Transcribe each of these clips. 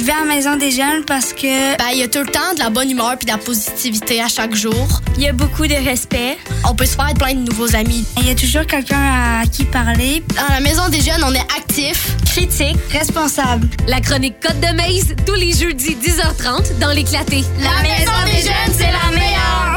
Je vais à la maison des jeunes parce que Ben, il y a tout le temps de la bonne humeur puis de la positivité à chaque jour. il y a beaucoup de respect. On peut se faire plein de nouveaux amis. Il y a toujours quelqu'un à qui parler. Dans la maison des jeunes, on est actif. Critique, responsable. La chronique Côte de Maze, tous les jeudis 10h30 dans l'éclaté. La maison des jeunes, c'est la meilleure.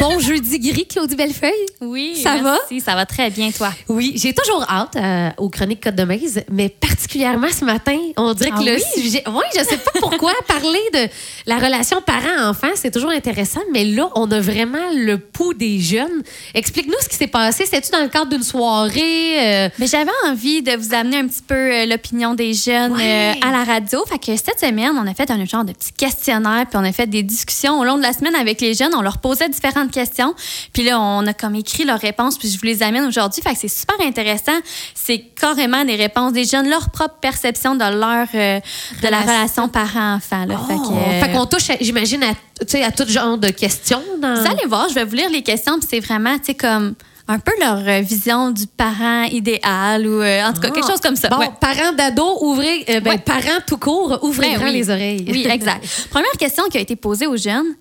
Bon jeudi gris, Claudie Bellefeuille. Oui, Ça merci, ça va très bien, toi. Oui, j'ai toujours hâte euh, aux chroniques Côte de Maze, mais particulièrement ce matin, on dirait Ah que le oui? sujet. Oui, je sais pas pourquoi parler de la relation parent-enfant, c'est toujours intéressant, mais là, on a vraiment le pouls des jeunes. Explique-nous ce qui s'est passé. C'était-tu dans le cadre d'une soirée? euh, Mais j'avais envie de vous amener un petit peu euh, l'opinion des jeunes Ouais. à la radio. Fait que cette semaine, on a fait un genre de petit questionnaire, puis on a fait des discussions au long de la semaine avec les jeunes. On leur posait différentes questions, puis là, on a comme écrit leurs réponses, puis je vous les amène aujourd'hui. Fait que c'est super intéressant. C'est carrément des réponses des jeunes, leur propre perception de leur euh, de la relation parent-enfant. là. Fait que, oh, euh, fait qu'on touche, à- j'imagine, à, à tout genre de questions. Dans... Vous allez voir, je vais vous lire les questions, puis c'est vraiment, tu sais, comme un peu leur euh, vision du parent idéal ou euh, en tout cas Ah. quelque chose comme ça. Bon, Ouais. parents d'ado, ouvrez, euh, ben, Ouais. parents tout court, ouvrez Ben oui. les oreilles. Oui, exact. Première question qui a été posée aux jeunes.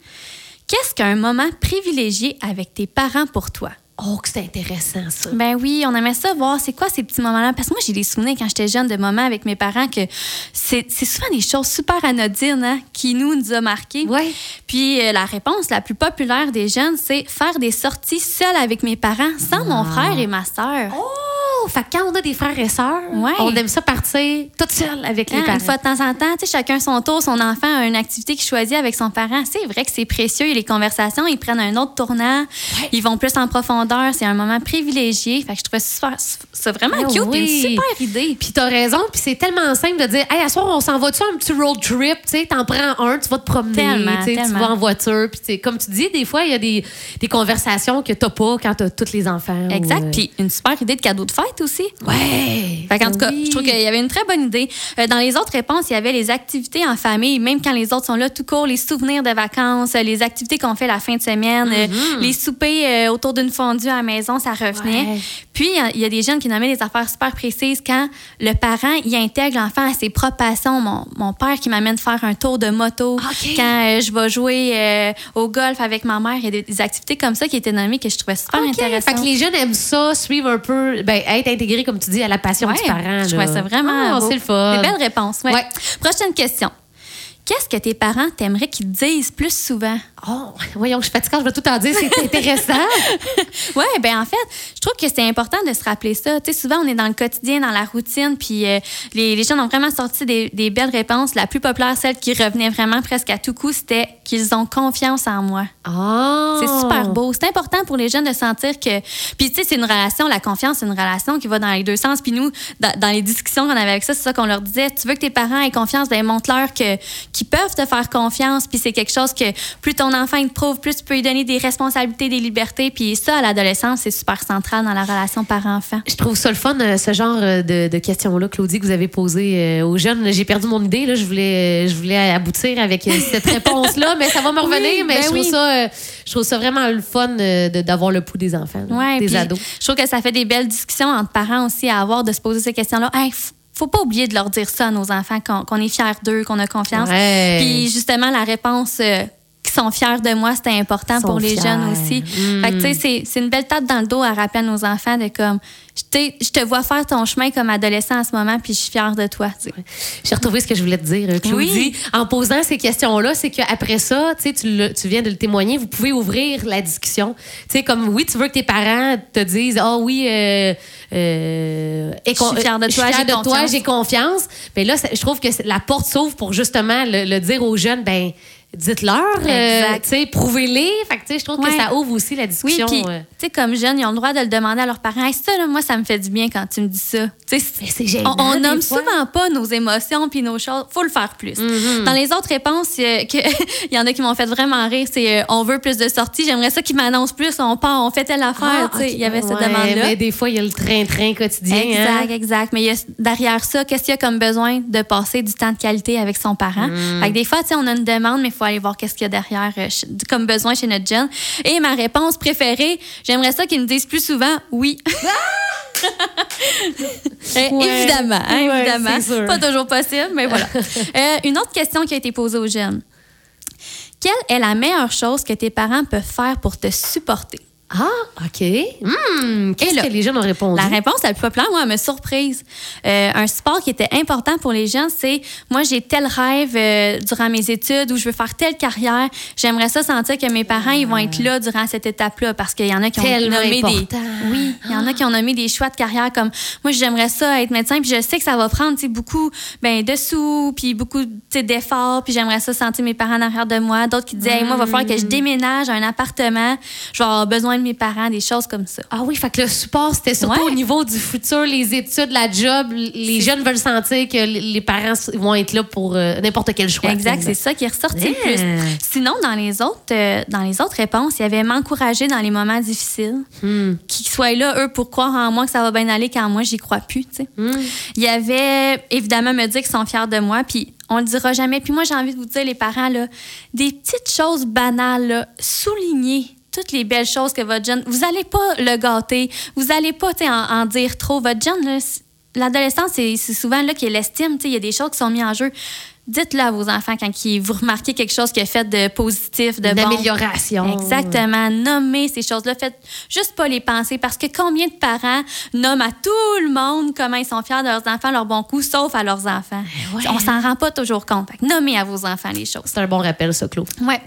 Qu'est-ce qu'un moment privilégié avec tes parents pour toi? Oh, que c'est intéressant, ça. Ben oui, on aimait ça voir c'est quoi ces petits moments-là. Parce que moi, j'ai des souvenirs quand j'étais jeune de moments avec mes parents que c'est souvent des choses super anodines hein, qui nous, nous a marqués. Ouais. Puis euh, la réponse la plus populaire des jeunes, c'est faire des sorties seules avec mes parents, sans mon frère et ma sœur. Oh, fait que quand on a des frères et sœurs, Ouais. on aime ça partir toute seule avec les Hein, parents. une fois de temps en temps, chacun son tour, son enfant a une activité qu'il choisit avec son parent. C'est vrai que c'est précieux les conversations, ils prennent un autre tournant, ils vont plus en profondeur. C'est un moment privilégié. Fait que je trouvais super, c'est vraiment Ah cute oui. une super idée. Puis t'as raison, puis c'est tellement simple de dire, hey, à soir, on s'en va-tu un petit road trip, tu t'en prends un, tu vas te promener, Tellement, tu vas en voiture, puis comme tu dis, des fois, il y a des, des conversations que t'as pas quand t'as tous les enfants. Exact. euh, Puis une super idée de cadeau de fête aussi. Ouais. Fait en tout cas, Oui. je trouve qu'il y avait une très bonne idée. Euh, dans les autres réponses, il y avait les activités en famille, même quand les autres sont là tout court, les souvenirs de vacances, euh, les activités qu'on fait la fin de semaine, euh, les soupers euh, autour d'une fondue à la maison, ça revenait. Ouais. Puis, il y a- il y, a des jeunes qui nommaient des affaires super précises quand le parent y intègre l'enfant à ses propres passions. Mon, mon père qui m'amène faire un tour de moto, OK. quand je vais jouer au golf avec ma mère, il y a des, des activités comme ça qui étaient nommées que je trouvais super OK. intéressantes. Fait que les jeunes aiment ça, suivre un peu, ben, être comme tu dis, à la passion Ouais, du parent. Je là. trouvais ça vraiment. Ah, c'est le fun. Des belles réponses. ouais. Prochaine question. Qu'est-ce que tes parents t'aimeraient qu'ils te disent plus souvent? Oh, voyons, je suis fatiguée, je vais tout en dire, c'est intéressant. Oui, ben en fait, je trouve que c'est important de se rappeler ça. Tu sais, souvent, on est dans le quotidien, dans la routine, puis euh, les, les jeunes ont vraiment sorti des, des belles réponses. La plus populaire, celle qui revenait vraiment presque à tout coup, c'était qu'ils ont confiance en moi. Oh. C'est super beau. C'est important pour les jeunes de sentir que. Puis, tu sais, c'est une relation, la confiance, c'est une relation qui va dans les deux sens. Puis, nous, dans, dans les discussions qu'on avait avec ça, c'est ça qu'on leur disait. Tu veux que tes parents aient confiance, ben montre-leur qu'ils peuvent te faire confiance. Puis, c'est quelque chose que plus ton enfant il te prouve, plus tu peux lui donner des responsabilités, des libertés. Puis, ça, à l'adolescence, c'est super central dans la relation parent-enfant. Je trouve ça le fun, euh, ce genre euh, de, de questions-là, Claudie, que vous avez posées euh, aux jeunes. J'ai perdu mon idée. Là. Je, voulais, je voulais aboutir avec cette réponse-là, mais ça va me revenir. Oui, mais ben je, trouve oui. ça, je trouve ça vraiment le fun d'avoir le pouls des enfants, là, Ouais, des ados. Je trouve que ça fait des belles discussions entre parents aussi à avoir, de se poser ces questions-là. Hey, faut pas oublier de leur dire ça à nos enfants, qu'on est fiers d'eux, qu'on a confiance. Ouais. Puis justement, la réponse euh, sont fiers de moi, c'était important pour les fiers. jeunes aussi. Mm. Fait que, tu sais, c'est- c'est une belle tape dans le dos à rappeler à nos enfants de comme, je te vois faire ton chemin comme adolescent en ce moment, puis je suis fière de toi. J'ai retrouvé ce que je voulais te dire, euh, Claudie. Oui. En posant ces questions-là, c'est qu'après ça, tu le- tu viens de le témoigner, vous pouvez ouvrir la discussion. Tu sais, comme oui, tu veux que tes parents te disent, ah oui, euh, euh, Je suis fière de toi, j'ai confiance. Mais là, c'est- je trouve que la porte s'ouvre pour justement le, le dire aux jeunes, ben dites-leur, euh, Exact. prouvez-les. Fait que je trouve que ça ouvre aussi la Oui, discussion. puis, euh. comme jeunes, ils ont le droit de le demander à leurs parents. Hey, ça, là, moi, ça me fait du bien quand tu me dis ça. C'est gênant, On, on nomme fois. souvent pas nos émotions puis nos choses. faut le faire plus. Mm-hmm. Dans les autres réponses, il y en a qui m'ont fait vraiment rire. C'est euh, on veut plus de sorties. J'aimerais ça qu'ils m'annoncent plus. On part, on fait telle affaire. Ah, ok. Il y avait cette demande-là. Mais des fois, il y a le train-train quotidien. hein. Exact, exact. Mais il y a, derrière ça, qu'est-ce qu'il y a comme besoin de passer du temps de qualité avec son parent? Mm. Fait que des fois, on a une demande, mais faut aller voir qu'est-ce qu'il y a derrière euh, comme besoin chez notre jeune. Et ma réponse préférée, j'aimerais ça qu'ils me disent plus souvent oui. Euh, Ouais. Évidemment, hein, Ouais, évidemment. sûr. Pas toujours possible, mais voilà. Euh, une autre question qui a été posée aux jeunes. Quelle est la meilleure chose que tes parents peuvent faire pour te supporter? Ah, OK. Hmm, Qu'est-ce que les jeunes ont répondu? La réponse la plus populaire, moi, elle me surprise. Euh, un support qui était important pour les jeunes, c'est moi, j'ai tel rêve euh, durant mes études où je veux faire telle carrière. J'aimerais ça sentir que mes parents, ils vont être là durant cette étape-là parce qu'il y en a qui ont Tellement nommé important. des. Oui, il y en a qui ont nommé des choix de carrière comme moi, j'aimerais ça être médecin, puis je sais que ça va prendre beaucoup ben, de sous, puis beaucoup d'efforts, puis j'aimerais ça sentir mes parents en arrière de moi. D'autres qui disaient, Hey, moi, il va falloir que je déménage à un appartement. Je vais avoir besoin de mes parents, des choses comme ça. Ah oui, fait que le support, c'était surtout Ouais. au niveau du futur, les études, la job. Les jeunes veulent sentir que les parents vont être là pour euh, n'importe quel choix. Exact, c'est ça qui est ressorti le plus. Sinon, dans les autres, euh, dans les autres réponses, il y avait m'encourager dans les moments difficiles, Hmm. qu'ils soient là eux pour croire en moi que ça va bien aller quand moi j'y crois plus. Hmm. Il y avait évidemment me dire qu'ils sont fiers de moi, puis on le dira jamais. Puis moi j'ai envie de vous dire les parents là, des petites choses banales, là, souligner toutes les belles choses que votre jeune, vous allez pas le gâter, vous allez pas en, en dire trop. Votre jeune, l'adolescence, c'est souvent là qu'il l'estime, il y a des choses qui sont mises en jeu. Dites-le à vos enfants quand ils- vous remarquez quelque chose qui a fait de positif, de Une bon. amélioration. Exactement. Nommez ces choses-là. Faites juste pas les penser parce que combien de parents nomment à tout le monde comment ils sont fiers de leurs enfants, leurs bons coups, sauf à leurs enfants. ouais. On s'en rend pas toujours compte. Nommez à vos enfants les choses. C'est un bon rappel, ça, Claude. Ouais.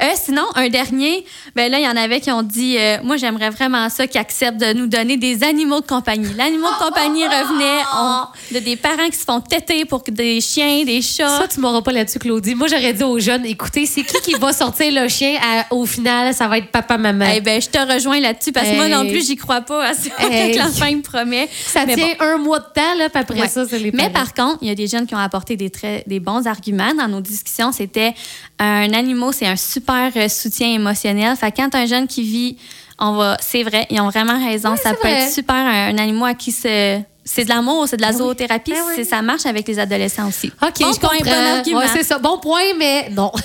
Euh, sinon, un dernier, ben là, il y en avait qui ont dit euh, Moi, j'aimerais vraiment ça qu'ils acceptent de nous donner des animaux de compagnie. L'animal de compagnie revenait on- de des parents qui se font têter pour que des chiens, des chats. Ça, tu m'auras pas là-dessus, Claudie. Moi, j'aurais dit aux jeunes, écoutez, c'est qui qui va sortir le chien à- au final? Ça va être papa-maman. Eh ben, je te rejoins là-dessus parce que moi Hey. non plus, j'y crois pas à ça Hey. que l'enfant me promet. ça Mais tient un mois de temps, là, puis après Ouais. ça, c'est les Mais par contre, il y a des jeunes qui ont apporté des, très, des bons arguments dans nos discussions. C'était un animal, c'est un super euh, soutien émotionnel. Fait quand un jeune qui vit, on va, c'est vrai, ils ont vraiment raison. ça peut vrai. être super un, un animal à qui se, c'est de l'amour, c'est de la zoothérapie. Ben oui. Ça marche avec les adolescents aussi. OK, bon je point, comprends. Ouais, c'est ça. Bon point, mais non.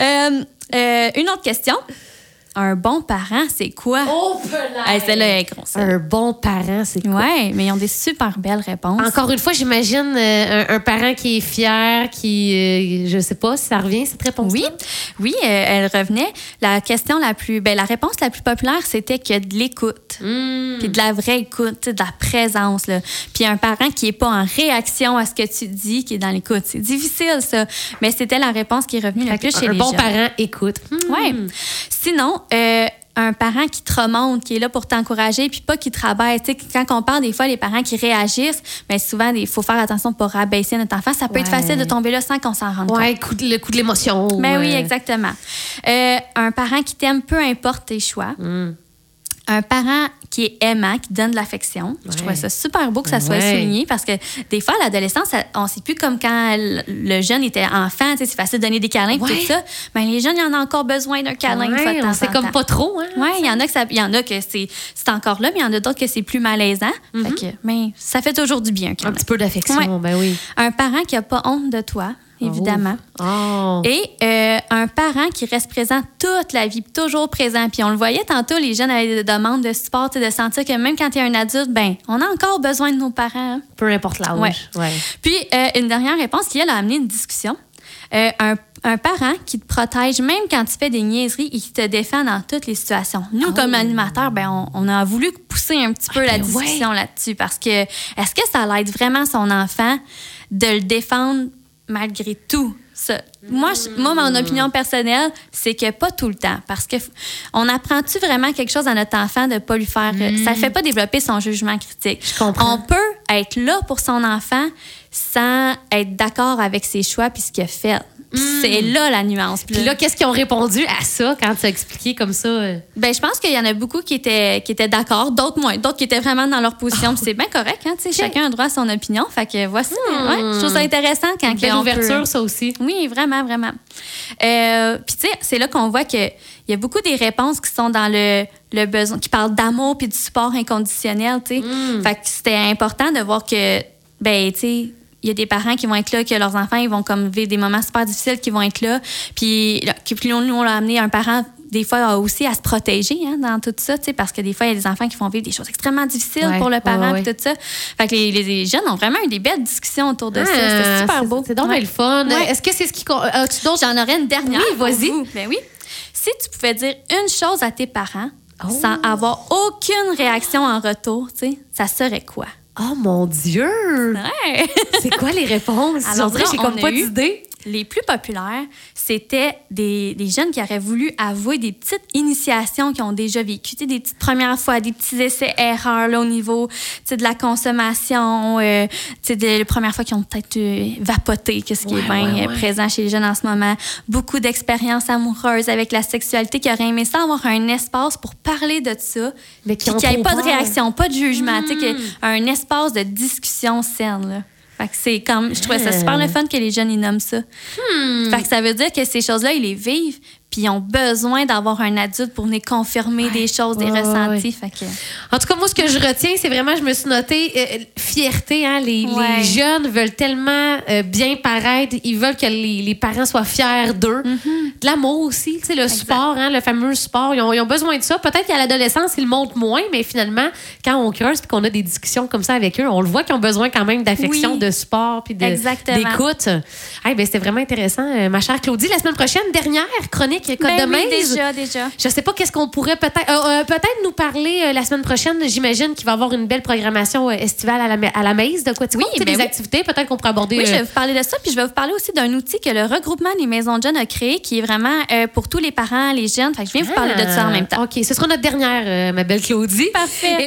Euh, euh, une autre question. Un bon parent, c'est quoi? Oh, Hey, celle-là est grosse. Un bon parent, c'est quoi? Ouais, mais ils ont des super belles réponses. Encore une fois, j'imagine euh, un, un parent qui est fier, qui, euh, je sais pas si ça revient, cette réponse Oui, oui, euh, elle revenait. La question la plus, ben, la réponse la plus populaire, c'était qu'il y a de l'écoute, Hmm. puis de la vraie écoute, de la présence. Là. Puis un parent qui est pas en réaction à ce que tu dis, qui est dans l'écoute. C'est difficile, ça. Mais c'était la réponse qui est revenue le plus chez un les bon jeunes. parent écoute. Hmm. Ouais. Sinon, euh, un parent qui te remonte, qui est là pour t'encourager, puis pas qui te rabaisse. Quand on parle des fois des parents qui réagissent, mais souvent il faut faire attention pour rabaisser notre enfant. Ça peut être facile de tomber là sans qu'on s'en rende compte. Ouais, de- le coup de l'émotion. Ben oui, exactement. Euh, un parent qui t'aime, peu importe tes choix. Hmm. Un parent qui est aimant, qui donne de l'affection. Je trouvais ça super beau que ça soit Ouais. souligné parce que des fois, à l'adolescence, on ne sait plus comme quand le- jeune était enfant. C'est facile de donner des câlins et Ouais. tout ça. Mais les jeunes, il y en a encore besoin d'un câlin. sait comme pas trop. Hein, Oui, il y en a que ça- il y en a que c'est c'est encore là, mais il y en a d'autres que c'est plus malaisant. Fait que, mais ça fait toujours du bien. Mm-hmm. Un petit peu d'affection, ben oui. Un parent qui a pas honte de toi, évidemment. Oh. Et euh, un parent qui reste présent toute la vie, toujours présent. Puis on le voyait tantôt, les jeunes avaient des demandes de support, sais, de sentir que même quand tu es un adulte, ben, on a encore besoin de nos parents. hein. Peu importe l'âge. Ouais. Ouais. Puis euh, une dernière réponse qui, elle, a amené une discussion. Euh, un, un parent qui te protège même quand tu fais des niaiseries et qui te défend dans toutes les situations. Nous, comme animateurs, ben, on, on a voulu pousser un petit peu la ben discussion là-dessus parce que est-ce que ça l'aide vraiment son enfant de le défendre malgré tout? Ça. Moi, je- moi, mon opinion personnelle, c'est que pas tout le temps. Parce que on apprend-tu vraiment quelque chose à notre enfant de pas lui faire. euh, Ça fait pas développer son jugement critique. Je comprends. On peut être là pour son enfant sans être d'accord avec ses choix puis ce qu'il a fait. Puis C'est là la nuance. Puis là, là, qu'est-ce qu'ils ont répondu à ça quand tu as expliqué comme ça? euh? ben, je pense qu'il y en a beaucoup qui étaient, qui étaient d'accord, d'autres moins, d'autres qui étaient vraiment dans leur position. C'est bien correct, hein, chacun a droit à son opinion. Fait que voici, ouais, je trouve ça intéressant quand Une belle ouverture, peut- ça aussi. Oui, vraiment, vraiment. Euh, Puis, tu sais, c'est là qu'on voit qu'il y a beaucoup des réponses qui sont dans le, le besoin, qui parlent d'amour puis du support inconditionnel, tu sais. Fait que c'était important de voir que, ben, tu sais, y a des parents qui vont être là, que leurs enfants, ils vont comme vivre des moments super difficiles qui vont être là. Puis, là, puis nous, on l'a amené un parent des fois aussi à se protéger hein, dans tout ça, tu sais, parce que des fois, il y a des enfants qui font vivre des choses extrêmement difficiles Ouais, pour le parent ouais, et tout ça. Fait que les, jeunes ont vraiment eu des belles discussions autour de ça. Ah, C'était super c'est- beau. C'est donc le fun. Est-ce que c'est ce qui. d'autres. J'en aurais une dernière. Oui, vas-y. Ben oui. Si tu pouvais dire une chose à tes parents Oh. sans avoir aucune réaction en retour, tu sais, ça serait quoi? Oh mon Dieu! Ouais. C'est quoi les réponses? Alors j'ai comme on pas d'idée. Les plus populaires, c'était des, des jeunes qui auraient voulu avouer des petites initiations qu'ils ont déjà vécues, des petites premières fois, des petits essais-erreurs au niveau de la consommation, euh, des les premières fois qu'ils ont peut-être euh, vapoté, qu'est-ce qui Ouais, est bien ouais, euh, ouais. présent chez les jeunes en ce moment. Beaucoup d'expériences amoureuses avec la sexualité qui auraient aimé ça avoir un espace pour parler de ça, Mais qu'il n'y ait pas de réaction, pas de jugement, tu sais, qu'il y ait Mm. un espace de discussion saine. Là. Fait que c'est comme, je trouvais ça super le fun que les jeunes ils nomment ça. Hmm. Fait que ça veut dire que ces choses-là, ils les vivent, puis ils ont besoin d'avoir un adulte pour venir confirmer des choses, des Ouais, ressentis. Fait que, En tout cas, moi, ce que je retiens, c'est vraiment, je me suis noté euh, fierté. Hein, les, jeunes veulent tellement euh, bien paraître. Ils veulent que les, les parents soient fiers d'eux. De l'amour aussi, le sport, hein, le fameux sport. Ils ont, ils ont besoin de ça. Peut-être qu'à l'adolescence, ils le montrent moins, mais finalement, quand on creuse et qu'on a des discussions comme ça avec eux, on le voit qu'ils ont besoin quand même d'affection, Oui. de sport puis d'écoute. Hey, ben, C'était vraiment intéressant. Euh, ma chère Claudie, la semaine prochaine, dernière chronique Code Ben de oui, Maze. déjà, déjà. Je sais pas qu'est-ce qu'on pourrait peut-être euh, euh, peut-être nous parler euh, la semaine prochaine. J'imagine qu'il va y avoir une belle programmation euh, estivale à la, à la Maze de quoi tu Oui, ben des oui. activités? Peut-être qu'on pourrait aborder. Oui, je euh, vais vous parler de ça, puis je vais vous parler aussi d'un outil que le regroupement des maisons de jeunes a créé, qui est vraiment euh, pour tous les parents, les jeunes. Fait que je viens vous parler de ça en même temps. Ah, OK, ce sera notre dernière, euh, ma belle Claudie. Parfait. Et